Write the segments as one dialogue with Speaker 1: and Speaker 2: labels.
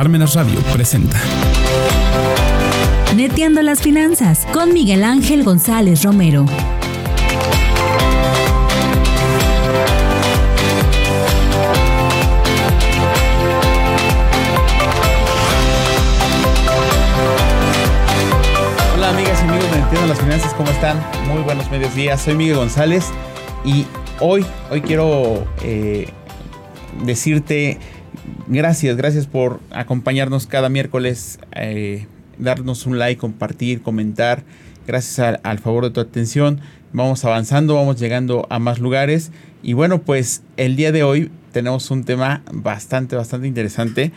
Speaker 1: Parmenas Radio presenta.
Speaker 2: Neteando las finanzas con Miguel Ángel González Romero.
Speaker 3: Hola amigas y amigos de Entiendo las Finanzas, ¿cómo están? Muy buenos medios días, soy Miguel González y hoy, hoy quiero eh, decirte gracias, gracias por acompañarnos cada miércoles, eh, darnos un like, compartir, comentar, gracias al favor de tu atención, vamos avanzando, vamos llegando a más lugares. Y bueno, pues el día de hoy tenemos un tema bastante, bastante interesante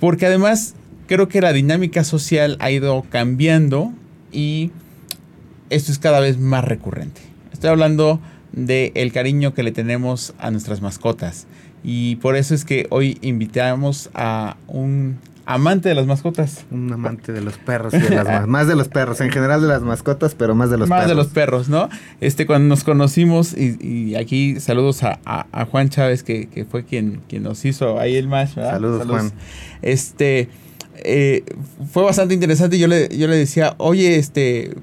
Speaker 3: porque además creo que la dinámica social ha ido cambiando y esto es cada vez más recurrente. Estoy hablando del el cariño que le tenemos a nuestras mascotas. Y por eso es que hoy invitamos a un amante de las mascotas.
Speaker 4: Un amante de los perros y de las más de los perros, en general de las mascotas, pero más de los
Speaker 3: más
Speaker 4: perros.
Speaker 3: de los perros, ¿no? Este, cuando nos conocimos, y, y aquí saludos a, a, a, Juan Chávez, que, que, fue quien, quien nos hizo ahí el match, ¿verdad?
Speaker 4: Saludos, saludos. Juan.
Speaker 3: Este, eh, fue bastante interesante. Yo le, yo le decía, oye, este,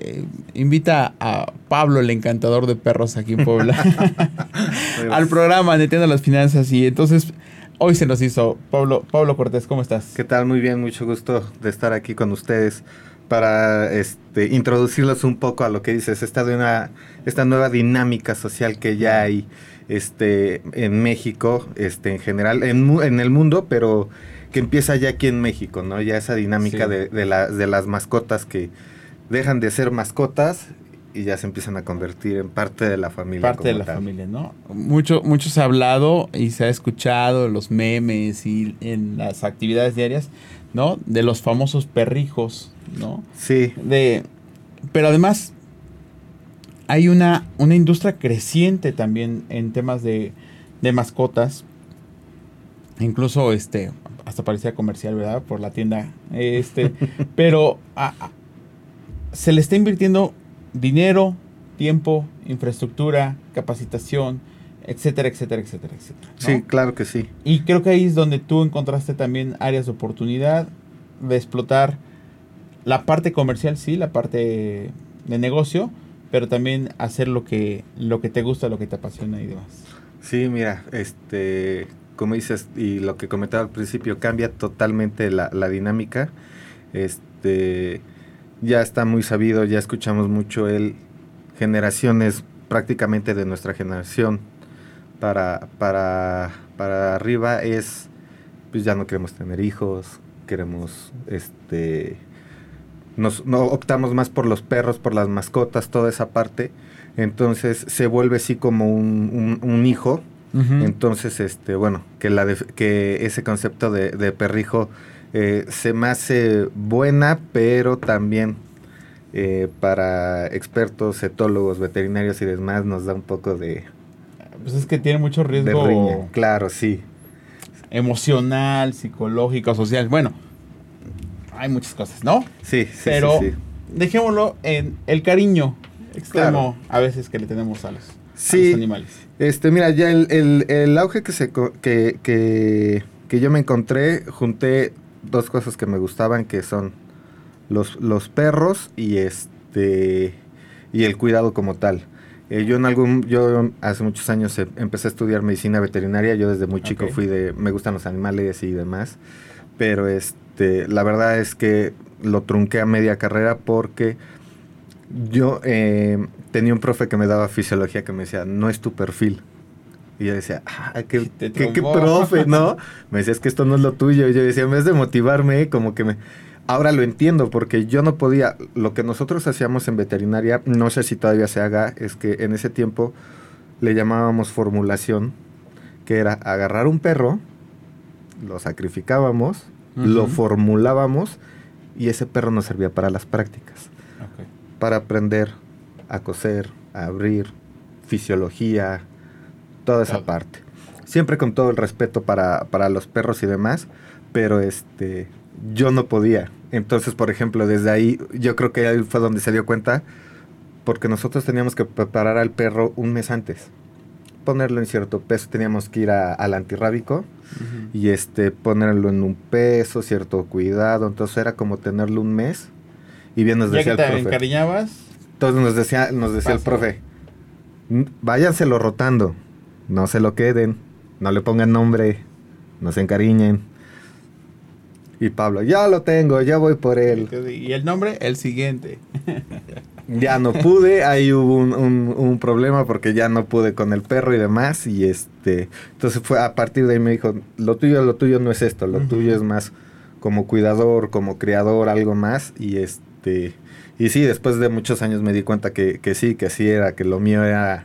Speaker 3: eh, invita a Pablo, el encantador de perros aquí en Puebla, al programa Netiendo las Finanzas. Y entonces hoy se nos hizo. Pablo, Pablo Cortés, ¿cómo estás?
Speaker 4: ¿Qué tal? Muy bien, mucho gusto de estar aquí con ustedes para este, introducirlos un poco a lo que dices, esta, de una, esta nueva dinámica social que ya hay este, en México, este, en general, en, en el mundo, pero que empieza ya aquí en México, ¿no? Ya esa dinámica sí. de, de, la, de las mascotas que dejan de ser mascotas y ya se empiezan a convertir en parte de la familia.
Speaker 3: Parte de la tal. familia, ¿no? Mucho, mucho se ha hablado y se ha escuchado en los memes y en las actividades diarias, ¿no? De los famosos perrijos, ¿no?
Speaker 4: Sí.
Speaker 3: De, pero además hay una, una industria creciente también en temas de, de mascotas. Incluso este, hasta parecía comercial, ¿verdad? Por la tienda. Este, pero a, se le está invirtiendo dinero, tiempo, infraestructura, capacitación, etcétera, etcétera, etcétera, etcétera.
Speaker 4: ¿no? Sí, claro que sí.
Speaker 3: Y creo que ahí es donde tú encontraste también áreas de oportunidad de explotar la parte comercial, sí, la parte de negocio, pero también hacer lo que, lo que te gusta, lo que te apasiona y demás.
Speaker 4: Sí, mira, este, como dices, y lo que comentaba al principio, cambia totalmente la, la dinámica. Este ya está muy sabido, ya escuchamos mucho él, generaciones prácticamente de nuestra generación para, para, para arriba es, pues ya no queremos tener hijos, queremos, este, nos, no optamos más por los perros, por las mascotas, toda esa parte, entonces se vuelve así como un, un, un hijo, uh -huh. entonces, este, bueno, que, la de, que ese concepto de, de perrijo eh, se me hace buena, pero también eh, para expertos, etólogos, veterinarios y demás nos da un poco de...
Speaker 3: Pues es que tiene mucho riesgo...
Speaker 4: De riña. Claro, sí.
Speaker 3: Emocional, psicológico, social. Bueno, hay muchas cosas, ¿no?
Speaker 4: Sí, sí.
Speaker 3: Pero
Speaker 4: sí, sí.
Speaker 3: dejémoslo en el cariño extremo claro. a veces que le tenemos a los,
Speaker 4: sí,
Speaker 3: a los animales.
Speaker 4: Este, mira, ya el, el, el auge que, se, que, que, que yo me encontré, junté dos cosas que me gustaban que son los, los perros y este y el cuidado como tal. Eh, yo en algún yo hace muchos años eh, empecé a estudiar medicina veterinaria, yo desde muy chico okay. fui de me gustan los animales y demás, pero este la verdad es que lo trunqué a media carrera porque yo eh, tenía un profe que me daba fisiología que me decía, "No es tu perfil." Y yo decía, ah, qué, qué, qué, profe, ¿no? me decía, es que esto no es lo tuyo. Y yo decía, en vez de motivarme, como que me... Ahora lo entiendo, porque yo no podía... Lo que nosotros hacíamos en veterinaria, no sé si todavía se haga, es que en ese tiempo le llamábamos formulación, que era agarrar un perro, lo sacrificábamos, uh -huh. lo formulábamos, y ese perro nos servía para las prácticas. Okay. Para aprender a coser, a abrir, fisiología, toda esa parte. Siempre con todo el respeto para, para, los perros y demás, pero este yo no podía. Entonces, por ejemplo, desde ahí yo creo que ahí fue donde se dio cuenta, porque nosotros teníamos que preparar al perro un mes antes ponerlo en cierto peso, teníamos que ir a- al antirrábico y este ponerlo en un peso, cierto cuidado. Entonces era como tenerlo un mes. Y bien nos
Speaker 3: Ya
Speaker 4: decía el
Speaker 3: te
Speaker 4: profe.
Speaker 3: encariñabas,
Speaker 4: Entonces nos decía, nos decía el profe, "Mm, váyanselo rotando, no se lo queden, no le pongan nombre, no se encariñen. Y Pablo, ya lo tengo, ya voy por él.
Speaker 3: y el nombre, el siguiente.
Speaker 4: Ya no pude, ahí hubo un, un- un problema porque ya no pude con el perro y demás. Y este, entonces fue a partir de ahí me dijo, lo tuyo, lo tuyo no es esto, lo tuyo es más como cuidador, como criador, algo más. Y este, y sí, después de muchos años me di cuenta que, que sí, que sí era, que lo mío era,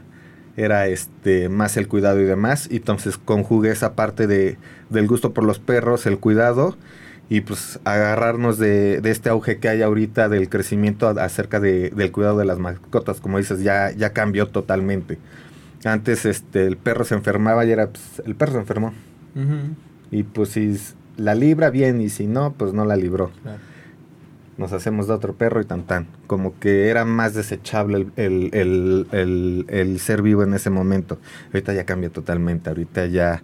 Speaker 4: era este, más el cuidado y demás. Y entonces conjugué esa parte de, del gusto por los perros, el cuidado y pues agarrarnos de, de este auge que hay ahorita del crecimiento acerca de, del cuidado de las mascotas, como dices, ya, ya cambió totalmente. Antes este el perro se enfermaba y era pues, el perro se enfermó. Y pues si la libra bien y si no, pues no la libró.
Speaker 3: claro.
Speaker 4: Nos hacemos de otro perro y tan tan. Como que era más desechable el, el- el- el- el ser vivo en ese momento. Ahorita ya cambia totalmente. Ahorita ya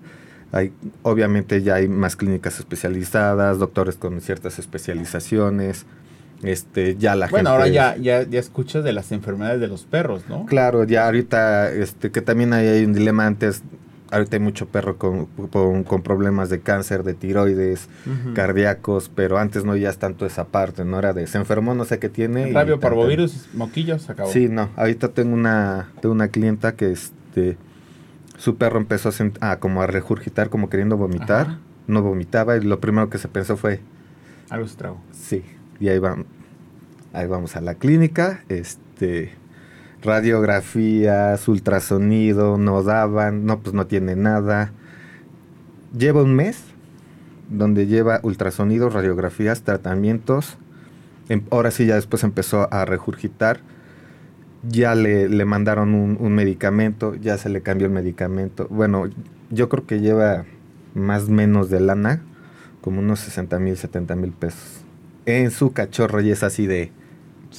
Speaker 4: hay, obviamente ya hay más clínicas especializadas, doctores con ciertas especializaciones. Este, ya la
Speaker 3: Bueno,
Speaker 4: gente.
Speaker 3: ahora ya, ya, ya escuchas de las enfermedades de los perros, ¿no?
Speaker 4: Claro, ya ahorita, este, que también hay, hay un dilema antes. Ahorita hay mucho perro con, con, con problemas de cáncer, de tiroides, cardíacos, pero antes no oías tanto esa parte, no era de se enfermó, no sé qué tiene.
Speaker 3: Rabio, parvovirus, moquillos, se acabó.
Speaker 4: Sí, no, ahorita tengo una, tengo una clienta que este, su perro empezó a, a como a regurgitar, como queriendo vomitar,
Speaker 3: Ajá.
Speaker 4: no vomitaba y lo primero que se pensó fue,
Speaker 3: Algo se tragó.
Speaker 4: sí, y ahí vamos, ahí vamos a la clínica, este, radiografías, ultrasonido, no daban, no, pues no tiene nada. Lleva un mes donde lleva ultrasonidos, radiografías, tratamientos. Em- ahora sí, ya después empezó a regurgitar. Ya le, le mandaron un, un medicamento, ya se le cambió el medicamento. Bueno, yo creo que lleva más menos de lana, como unos 60 mil, 70 mil pesos. En su cachorro y es así de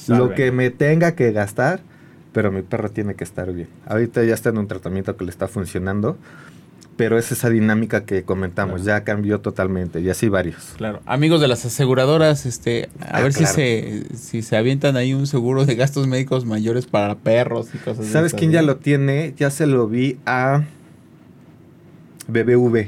Speaker 4: lo que me tenga que gastar, pero mi perro tiene que estar bien. Ahorita ya está en un tratamiento que le está funcionando, pero es esa dinámica que comentamos,
Speaker 3: Claro.
Speaker 4: ya cambió totalmente y así varios.
Speaker 3: Claro. Amigos de las aseguradoras, este, a
Speaker 4: Ah,
Speaker 3: ver
Speaker 4: claro.
Speaker 3: si se si se avientan ahí un seguro de gastos médicos mayores para perros y cosas de
Speaker 4: ¿Sabes quién ya lo tiene? Ya se lo vi a BBV.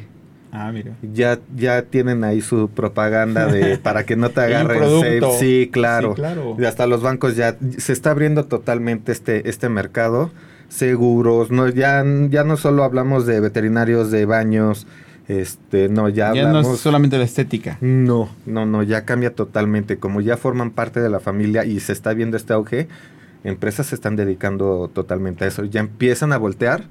Speaker 3: Ah, mira.
Speaker 4: Ya, ya tienen ahí su propaganda de para que no te agarren safe. Sí, claro.
Speaker 3: Sí, claro.
Speaker 4: Y hasta los bancos ya se está abriendo totalmente este, este mercado. Seguros, no, ya, ya no solo hablamos de veterinarios de baños, este, no, ya,
Speaker 3: Ya no
Speaker 4: hablamos.
Speaker 3: es solamente la estética.
Speaker 4: No, no, no, ya cambia totalmente. Como ya forman parte de la familia y se está viendo este auge, empresas se están dedicando totalmente a eso. Ya empiezan a voltear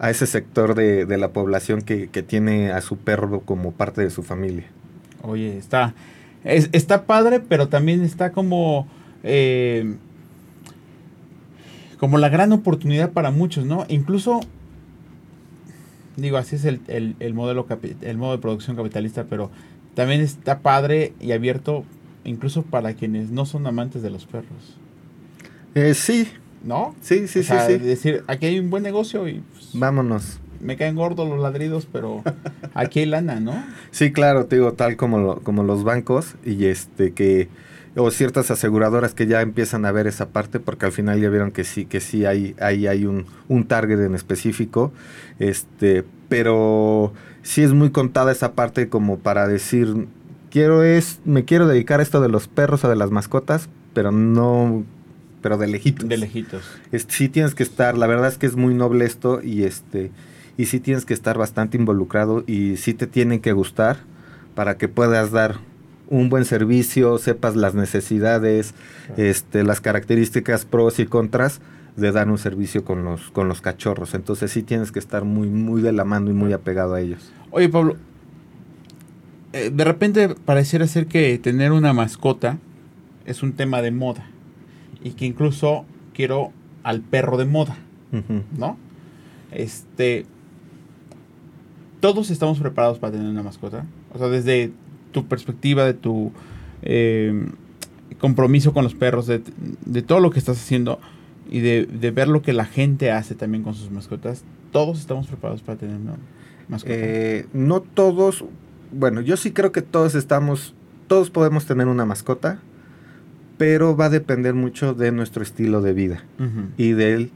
Speaker 4: a ese sector de, de la población que, que tiene a su perro como parte de su familia.
Speaker 3: Oye, está es- está padre, pero también está como eh, como la gran oportunidad para muchos, ¿no? Incluso digo, así es el, el- el modelo el modo de producción capitalista, pero también está padre y abierto incluso para quienes no son amantes de los perros,
Speaker 4: Eh, sí,
Speaker 3: ¿no?
Speaker 4: sí, sí,
Speaker 3: O
Speaker 4: sí, sí.
Speaker 3: decir, aquí hay un buen negocio y pues,
Speaker 4: Vámonos.
Speaker 3: me caen gordos los ladridos, pero aquí hay lana, ¿no?
Speaker 4: Sí, claro, te digo, tal como, lo- como los bancos y este que o ciertas aseguradoras que ya empiezan a ver esa parte porque al final ya vieron que sí, que sí hay, ahí hay un, un target en específico, este, pero sí es muy contada esa parte como para decir, quiero es, me quiero dedicar a esto de los perros o de las mascotas, pero no, pero de lejitos.
Speaker 3: De lejitos.
Speaker 4: Es- sí tienes que estar, la verdad es que es muy noble esto y este y sí tienes que estar bastante involucrado y sí te tienen que gustar para que puedas dar un buen servicio, sepas las necesidades,
Speaker 3: Claro.
Speaker 4: este las características pros y contras de dar un servicio con los con los cachorros. Entonces sí tienes que estar muy muy de la mano y muy apegado a ellos.
Speaker 3: Oye, Pablo, eh, de repente pareciera ser que tener una mascota es un tema de moda y que incluso quiero al perro de moda. ¿no? Este, todos estamos preparados para tener una mascota, o sea, desde tu perspectiva, de tu eh, compromiso con los perros, de, de todo lo que estás haciendo. y de, de ver lo que la gente hace también con sus mascotas, todos estamos preparados para tener una mascota.
Speaker 4: Eh, no todos, bueno, yo sí creo que todos estamos, todos podemos tener una mascota, pero va a depender mucho de nuestro estilo de vida
Speaker 3: Ujú.
Speaker 4: y del,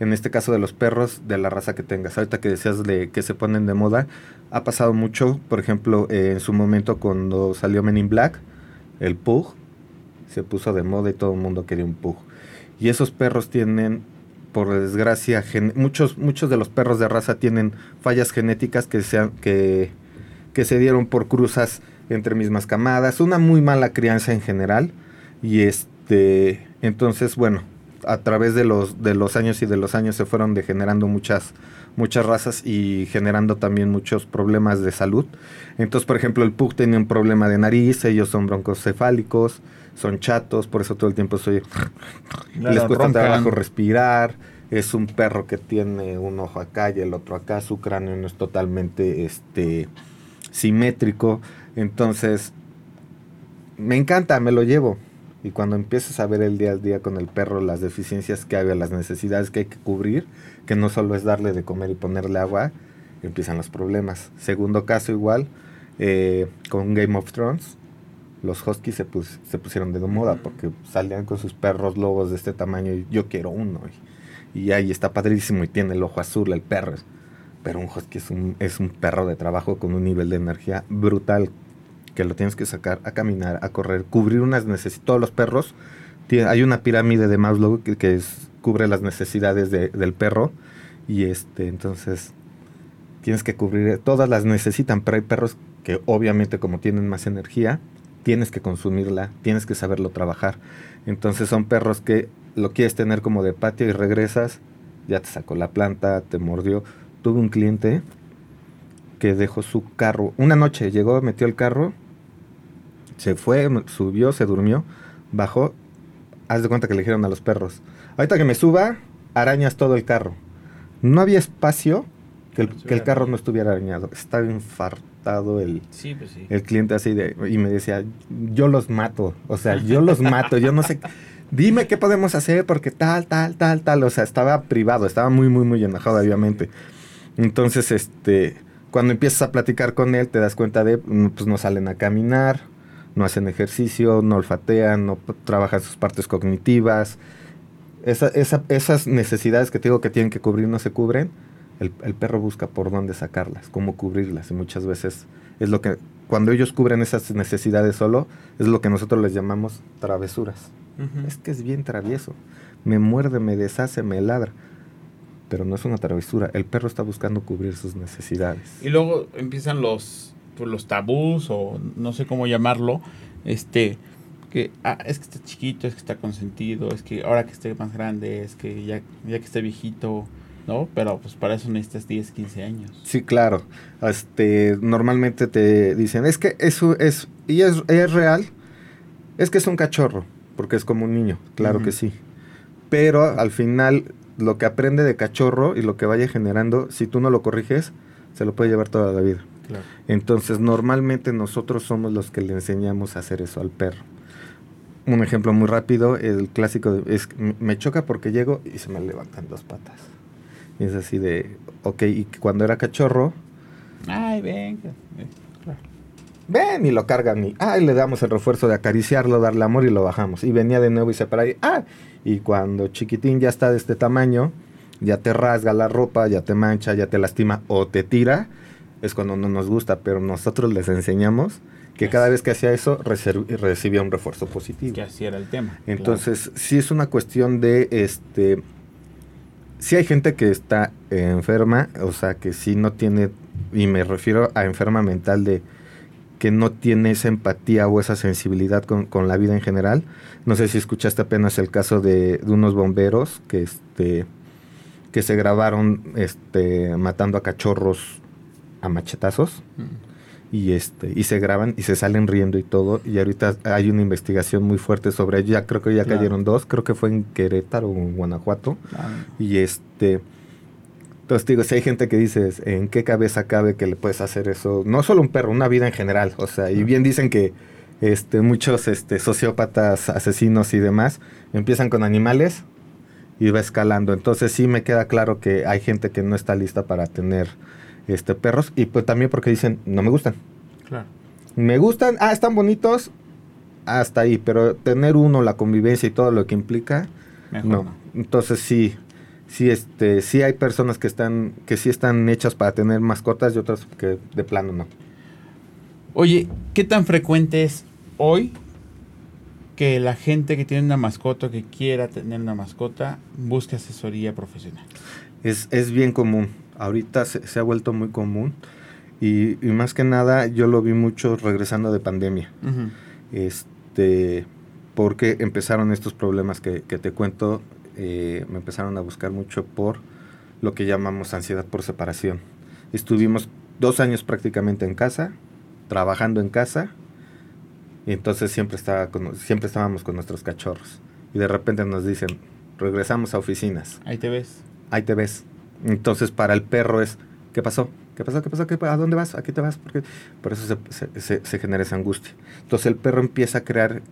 Speaker 4: en este caso de los perros, de la raza que tengas. Ahorita que decías de que se ponen de moda, ha pasado mucho, por ejemplo, eh, en su momento cuando salió Men in Black, el Pug se puso de moda y todo el mundo quería un Pug. Y esos perros tienen, por desgracia, muchos, muchos de los perros de raza tienen fallas genéticas que, sean, que, que se dieron por cruzas entre mismas camadas, una muy mala crianza en general. Y este, entonces, bueno, a través de los, de los años y de los años se fueron degenerando muchas, muchas razas y generando también muchos problemas de salud. Entonces, por ejemplo, el Pug tenía un problema de nariz, ellos son broncocefálicos, son chatos, por eso todo el tiempo soy
Speaker 3: Claro,
Speaker 4: les cuesta
Speaker 3: roncan.
Speaker 4: trabajo respirar. Es un perro que tiene un ojo acá y el otro acá. Su cráneo no es totalmente este, simétrico. Entonces, me encanta, me lo llevo. Y cuando empiezas a ver el día al día con el perro, las deficiencias que hay, las necesidades que hay que cubrir, que no solo es darle de comer y ponerle agua, empiezan los problemas. Segundo caso igual, eh, con Game of Thrones, los huskies se, pus- se pusieron de moda porque salían con sus perros lobos de este tamaño y yo quiero uno. Y, y ahí está padrísimo y tiene el ojo azul el perro. Pero un husky es un, es un perro de trabajo con un nivel de energía brutal que lo tienes que sacar a caminar, a correr, cubrir unas necesidades. Todos los perros, hay una pirámide de Maslow que, que es- cubre las necesidades de- del perro y este entonces tienes que cubrir, todas las necesitan, pero hay perros que obviamente como tienen más energía, tienes que consumirla, tienes que saberlo trabajar. Entonces son perros que lo quieres tener como de patio y regresas, ya te sacó la planta, te mordió. Tuve un cliente que dejó su carro, una noche llegó, metió el carro, se fue, subió, se durmió, bajó, haz de cuenta que le dijeron a los perros, ahorita que me suba, arañas todo el carro. No había espacio que el, que el carro no estuviera arañado. Estaba infartado el,
Speaker 3: Sí, pues sí.
Speaker 4: el cliente así de y me decía yo los mato o sea yo los mato yo no sé dime qué podemos hacer porque tal tal tal tal o sea estaba privado estaba muy muy muy enojado obviamente entonces este cuando empiezas a platicar con él te das cuenta de pues no salen a caminar no hacen ejercicio no olfatean no trabajan sus partes cognitivas esa- esa- esas necesidades que te digo que tienen que cubrir no se cubren el, el perro busca por dónde sacarlas, cómo cubrirlas. Y muchas veces es lo que, cuando ellos cubren esas necesidades solo, es lo que nosotros les llamamos travesuras. Es que es bien travieso. Me muerde, me deshace, me ladra. Pero no es una travesura. El perro está buscando cubrir sus necesidades.
Speaker 3: Y luego empiezan los, pues, los tabús o no sé cómo llamarlo. Este, que ah, es que está chiquito, es que está consentido, es que ahora que esté más grande, es que ya, ya que esté viejito, ¿no? Pero pues para eso necesitas 10, 15 años.
Speaker 4: Sí, claro. Este, normalmente te dicen, es que eso es, y es, es real, es que es un cachorro, porque es como un niño, claro que sí. Pero al final, lo que aprende de cachorro y lo que vaya generando, si tú no lo corriges, se lo puede llevar toda la vida.
Speaker 3: Claro.
Speaker 4: Entonces, normalmente nosotros somos los que le enseñamos a hacer eso al perro. Un ejemplo muy rápido, el clásico de- es me choca porque llego y se me levantan dos patas. Y es así de, ok, y cuando era cachorro,
Speaker 3: Ay, venga. Claro.
Speaker 4: ven y lo cargan y, ay, le damos el refuerzo de acariciarlo, darle amor y lo bajamos. Y venía de nuevo y se para ahí, ah, y cuando chiquitín ya está de este tamaño, ya te rasga la ropa, ya te mancha, ya te lastima o te tira, es cuando no nos gusta, pero nosotros les enseñamos que cada vez que hacía eso recibía un refuerzo positivo.
Speaker 3: Que así era el tema.
Speaker 4: Entonces, sí es una cuestión de, este, sí hay gente que está eh, enferma, o sea, que sí no tiene, y me refiero a enferma mental de que no tiene esa empatía o esa sensibilidad con, con la vida en general. No sé si escuchaste apenas el caso de, de unos bomberos que, este, que se grabaron este, matando a cachorros a machetazos
Speaker 3: Claro.
Speaker 4: y este y se graban y se salen riendo y todo. Y ahorita hay una investigación muy fuerte sobre ello. Ya creo que ya
Speaker 3: Claro.
Speaker 4: cayeron dos. Creo que fue en Querétaro o en Guanajuato.
Speaker 3: Ah,
Speaker 4: y este entonces digo si hay gente que dices en qué cabeza cabe que le puedes hacer eso no solo un perro una vida en general. O sea y bien dicen que este muchos este sociópatas asesinos y demás empiezan con animales y va escalando. Entonces sí me queda claro que hay gente que no está lista para tener este perros y pues también porque dicen, no me gustan.
Speaker 3: Claro.
Speaker 4: Me gustan, ah, están bonitos, hasta ahí, pero tener uno, la convivencia y todo lo que implica,
Speaker 3: Mejor
Speaker 4: no.
Speaker 3: no.
Speaker 4: Entonces sí, sí, este, sí hay personas que están, que sí están hechas para tener mascotas y otras que de plano no.
Speaker 3: Oye, ¿qué tan frecuente es hoy que la gente que tiene una mascota o que quiera tener una mascota busque asesoría profesional?
Speaker 4: Es, es bien común. Ahorita se, se ha vuelto muy común. Y, y más que nada, yo lo vi mucho regresando de pandemia.
Speaker 3: Ujú.
Speaker 4: Este, porque empezaron estos problemas que, que te cuento. eh, me empezaron a buscar mucho por lo que llamamos ansiedad por separación. Estuvimos dos años prácticamente en casa, trabajando en casa. Y entonces siempre, estaba con- siempre estábamos con nuestros cachorros. Y de repente nos dicen, regresamos a oficinas
Speaker 3: Ahí te ves.
Speaker 4: ahí te ves. Entonces, para el perro es, ¿qué pasó? ¿Qué pasó? ¿Qué pasó? ¿Qué ¿A dónde vas? ¿Aquí te vas? Porque por eso se, se- se- se genera esa angustia. Entonces, el perro empieza a crear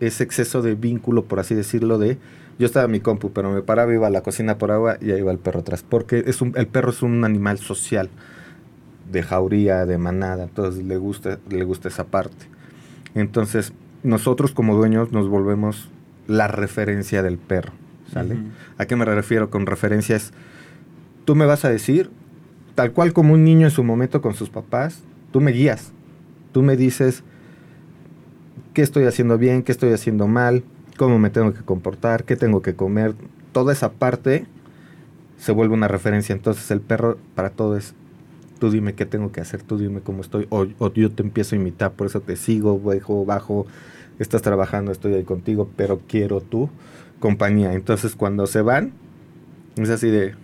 Speaker 4: ese exceso de vínculo, por así decirlo, de yo estaba en mi compu, pero me paraba, iba a la cocina por agua y ahí va el perro atrás. Porque es un, el perro es un animal social, de jauría, de manada, entonces le gusta, le gusta esa parte. Entonces, nosotros como dueños nos volvemos la referencia del perro, ¿sale? ¿A qué me refiero con referencias? Tú me vas a decir, tal cual como un niño en su momento con sus papás, tú me guías. Tú me dices qué estoy haciendo bien, qué estoy haciendo mal, cómo me tengo que comportar, qué tengo que comer. Toda esa parte se vuelve una referencia. Entonces el perro para todo es, tú dime qué tengo que hacer, tú dime cómo estoy, o, o yo te empiezo a imitar, por eso te sigo, bajo, bajo, estás trabajando, estoy ahí contigo, pero quiero tu compañía. Entonces cuando se van, es así de,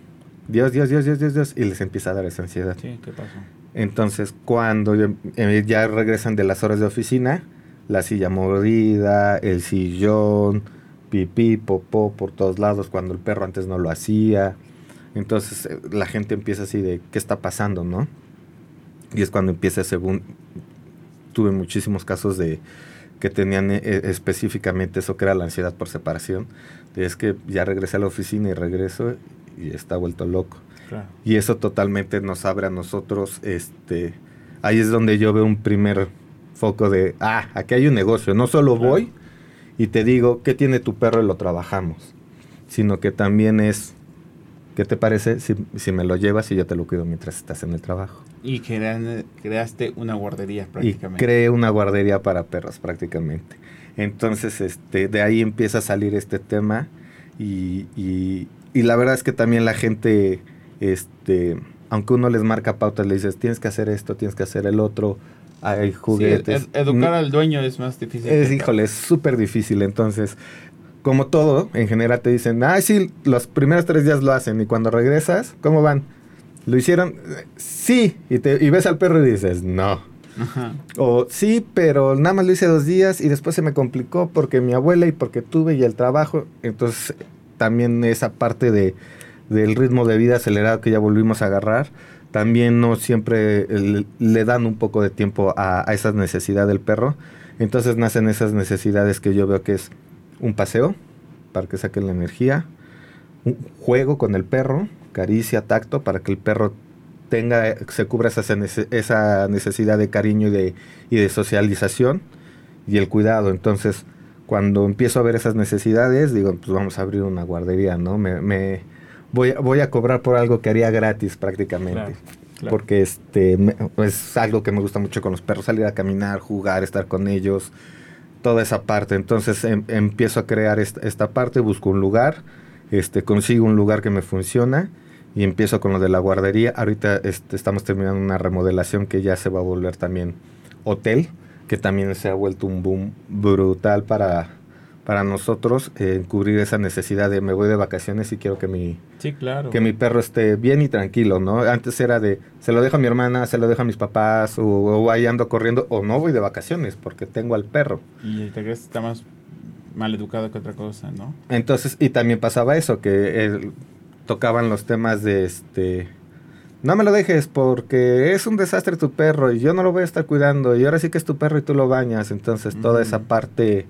Speaker 4: Dios, Dios, Dios, Dios, Dios, Dios, y les empieza a dar esa ansiedad.
Speaker 3: Sí, ¿qué pasó?
Speaker 4: Entonces, cuando ya- eh, ya regresan de las horas de oficina, la silla mordida, el sillón, pipí, popó por todos lados, cuando el perro antes no lo hacía. Entonces, eh, la gente empieza así de, ¿qué está pasando, no? Y es cuando empieza según... Tuve muchísimos casos de que tenían eh, específicamente eso que era la ansiedad por separación. Es que ya regresé a la oficina y regreso y está vuelto loco.
Speaker 3: Claro.
Speaker 4: Y eso totalmente nos abre a nosotros, este, ahí es donde yo veo un primer foco de, ah, aquí hay un negocio, no solo
Speaker 3: Claro.
Speaker 4: voy y te digo, ¿qué tiene tu perro y lo trabajamos? Sino que también es, ¿qué te parece si, si me lo llevas y yo te lo cuido mientras estás en el trabajo?
Speaker 3: Y crean- creaste una guardería
Speaker 4: Y
Speaker 3: prácticamente.
Speaker 4: creé una guardería para perros prácticamente. Entonces, este, de ahí empieza a salir este tema y, y- y la verdad es que también la gente, este, aunque uno les marca pautas, le dices, tienes que hacer esto, tienes que hacer el otro, hay
Speaker 3: Sí,
Speaker 4: juguetes.
Speaker 3: ed- educar al dueño es más difícil.
Speaker 4: es, híjole, es súper difícil. Entonces, como todo, en general te dicen, ay, sí, los primeros tres días lo hacen y cuando regresas, ¿cómo van? ¿Lo hicieron? Sí. Y, te, y ves al perro y dices, no.
Speaker 3: Ajá.
Speaker 4: O sí, pero nada más lo hice dos días y después se me complicó porque mi abuela y porque tuve y el trabajo. Entonces también esa parte de, del ritmo de vida acelerado que ya volvimos a agarrar, también no siempre le dan un poco de tiempo a, a esa necesidad del perro. Entonces nacen esas necesidades que yo veo que es un paseo para que saque la energía, un juego con el perro, caricia, tacto, para que el perro tenga, se cubra esa, esa necesidad de cariño y de, y de socialización y el cuidado. Entonces, cuando empiezo a ver esas necesidades, digo, pues vamos a abrir una guardería, ¿no? Me, me- voy, a- voy a cobrar por algo que haría gratis prácticamente.
Speaker 3: Claro, claro.
Speaker 4: Porque este me- es algo que me gusta mucho con los perros, salir a caminar, jugar, estar con ellos, toda esa parte. Entonces em- empiezo a crear esta, esta parte, busco un lugar, este, consigo un lugar que me funciona y empiezo con lo de la guardería. Ahorita este, estamos terminando una remodelación que ya se va a volver también hotel, que también se ha vuelto un boom brutal para, para nosotros, eh, cubrir esa necesidad de me voy de vacaciones y quiero que mi,
Speaker 3: Sí, claro.
Speaker 4: que mi perro esté bien y tranquilo, ¿no? Antes era de, se lo dejo a mi hermana, se lo dejo a mis papás, o, o ahí ando corriendo, o no voy de vacaciones porque tengo al perro.
Speaker 3: Y el regreso está más mal educado que otra cosa, ¿no?
Speaker 4: Entonces, y también pasaba eso, que él- tocaban los temas de este... No me lo dejes porque es un desastre tu perro y yo no lo voy a estar cuidando y ahora sí que es tu perro y tú lo bañas. Entonces toda
Speaker 3: Ujú.
Speaker 4: esa parte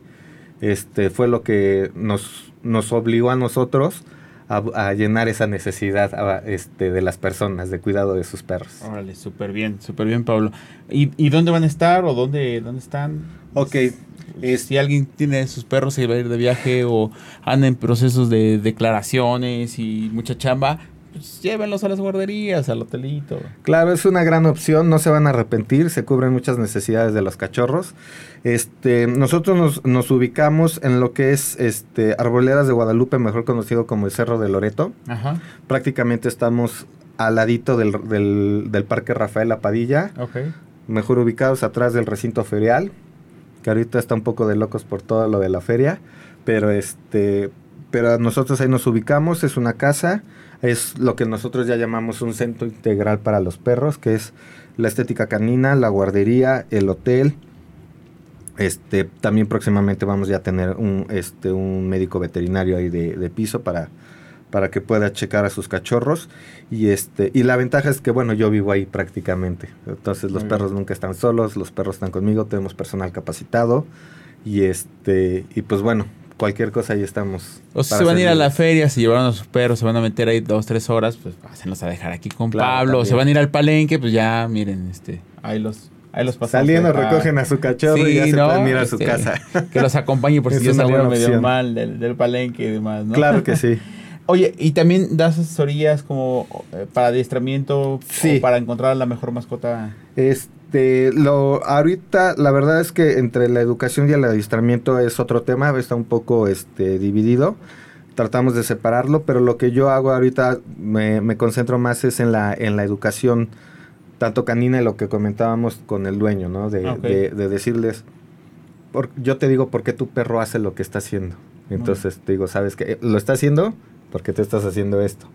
Speaker 4: este, fue lo que nos, nos obligó a nosotros a, llenar esa necesidad este, de las personas de cuidado de sus perros.
Speaker 3: Órale, súper bien, súper bien, Pablo. ¿Y, ¿Y, dónde van a estar o dónde, dónde están?
Speaker 4: Ok.
Speaker 3: si alguien tiene sus perros y va a ir de viaje o anda en procesos de declaraciones y mucha chamba, pues llévenlos a las guarderías, al hotelito.
Speaker 4: Claro, es una gran opción, no se van a arrepentir, se cubren muchas necesidades de los cachorros. Este, nosotros nos, nos ubicamos en lo que es este, Arboledas de Guadalupe, mejor conocido como el Cerro de Loreto. Ajá. Prácticamente estamos al ladito del, del, Parque Rafael La Padilla. Okay. Mejor ubicados atrás del recinto ferial, que ahorita está un poco de locos por todo lo de la feria, pero este, pero nosotros ahí nos ubicamos, es una casa es lo que nosotros ya llamamos un centro integral para los perros, que es la estética canina, la guardería, el hotel. Este, también próximamente vamos ya a tener un, este, un médico veterinario ahí de, piso para, para que pueda checar a sus cachorros. Y, este, y la ventaja es que, bueno, yo vivo ahí prácticamente. Entonces los perros nunca están solos, los perros están conmigo, tenemos personal capacitado. Y, este, y pues bueno, cualquier cosa ahí estamos.
Speaker 3: O si se van a ir a la feria, se llevaron a sus perros, se van a meter ahí dos, tres horas, pues pásenlos a dejar aquí con Pablo. O se van a ir al palenque, pues ya, miren, este, ahí los, ahí los
Speaker 4: pasamos. Saliendo recogen a su cachorro y ya se pueden ir a su casa.
Speaker 3: Que los acompañe por si ya salieron medio mal del, del palenque y demás, ¿no?
Speaker 4: Claro que sí.
Speaker 3: Oye, ¿y también das asesorías como eh, para adiestramiento sí. o para encontrar la mejor mascota?
Speaker 4: Este este, lo, ahorita la verdad es que entre la educación y el adiestramiento es otro tema, está un poco este, dividido. Tratamos de separarlo, pero lo que yo hago ahorita me, concentro más es en la, en la educación, tanto canina y lo que comentábamos con el dueño, ¿no? De, decirles, yo te digo por qué tu perro hace lo que está haciendo. Entonces te digo, ¿sabes qué? Lo está haciendo porque te estás haciendo esto.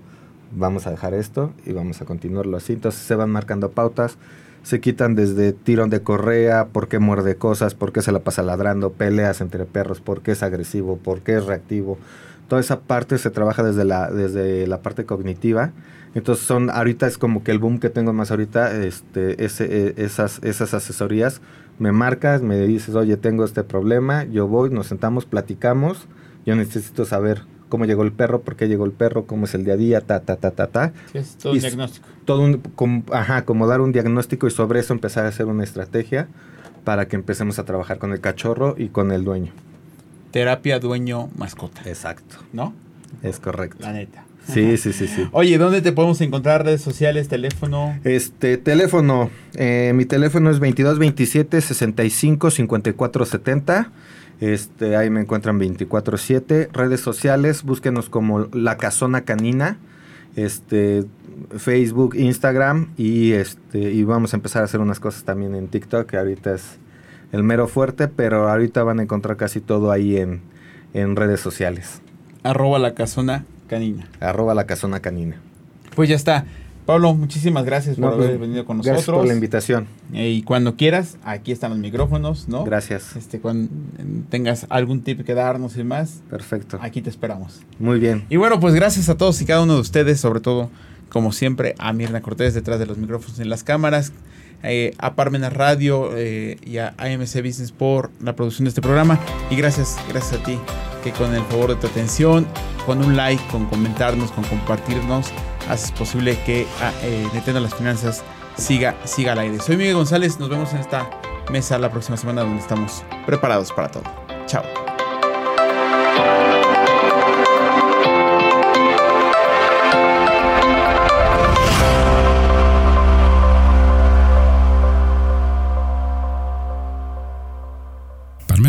Speaker 4: Vamos a dejar esto y vamos a continuarlo así. Entonces se van marcando pautas se quitan desde tirón de correa, por qué muerde cosas, por qué se la pasa ladrando, peleas entre perros, por qué es agresivo, por qué es reactivo. Toda esa parte se trabaja desde la, desde la parte cognitiva. Entonces son, ahorita es como que el boom que tengo más ahorita, este, e, esas, esas asesorías, me marcas, me dices, oye, tengo este problema, yo voy, nos sentamos, platicamos, yo necesito saber cómo llegó el perro, por qué llegó el perro, cómo es el día a día, ta, ta, ta, ta, ta.
Speaker 3: Es todo un diagnóstico.
Speaker 4: Todo un, ajá, como dar un diagnóstico y sobre eso empezar a hacer una estrategia para que empecemos a trabajar con el cachorro y con el dueño.
Speaker 3: Terapia dueño mascota.
Speaker 4: Exacto.
Speaker 3: ¿No?
Speaker 4: Es correcto.
Speaker 3: La neta.
Speaker 4: Sí, sí, sí, sí.
Speaker 3: Oye, ¿dónde te podemos encontrar? Redes sociales, teléfono.
Speaker 4: Este, teléfono. Eh, mi teléfono es 2227 65 54 70. Este, ahí me encuentran 24/7. Redes sociales, búsquenos como La Casona Canina. Este, Facebook, Instagram y este y vamos a empezar a hacer unas cosas también en TikTok, que ahorita es el mero fuerte, pero ahorita van a encontrar casi todo ahí en, en redes sociales.
Speaker 3: Arroba la casona canina.
Speaker 4: Arroba la casona canina.
Speaker 3: Pues ya está. Pablo, muchísimas gracias por haber pues, venido con nosotros.
Speaker 4: Gracias por la invitación.
Speaker 3: Eh, y cuando quieras, aquí están los micrófonos, ¿no?
Speaker 4: Gracias.
Speaker 3: Este, cuando tengas algún tip que darnos y más.
Speaker 4: Perfecto.
Speaker 3: Aquí te esperamos.
Speaker 4: Muy bien.
Speaker 3: Y bueno, pues gracias a todos y cada uno de ustedes, sobre todo, como siempre, a Mirna Cortés detrás de los micrófonos en las cámaras, eh, a Parmenas Radio eh, y a AMC Business por la producción de este programa. Y gracias, gracias a ti, que con el favor de tu atención, con un like, con comentarnos, con compartirnos haces posible que ah, eh, las Finanzas siga, siga al aire. Soy Miguel González, nos vemos en esta mesa la próxima semana donde estamos preparados para todo. Chao.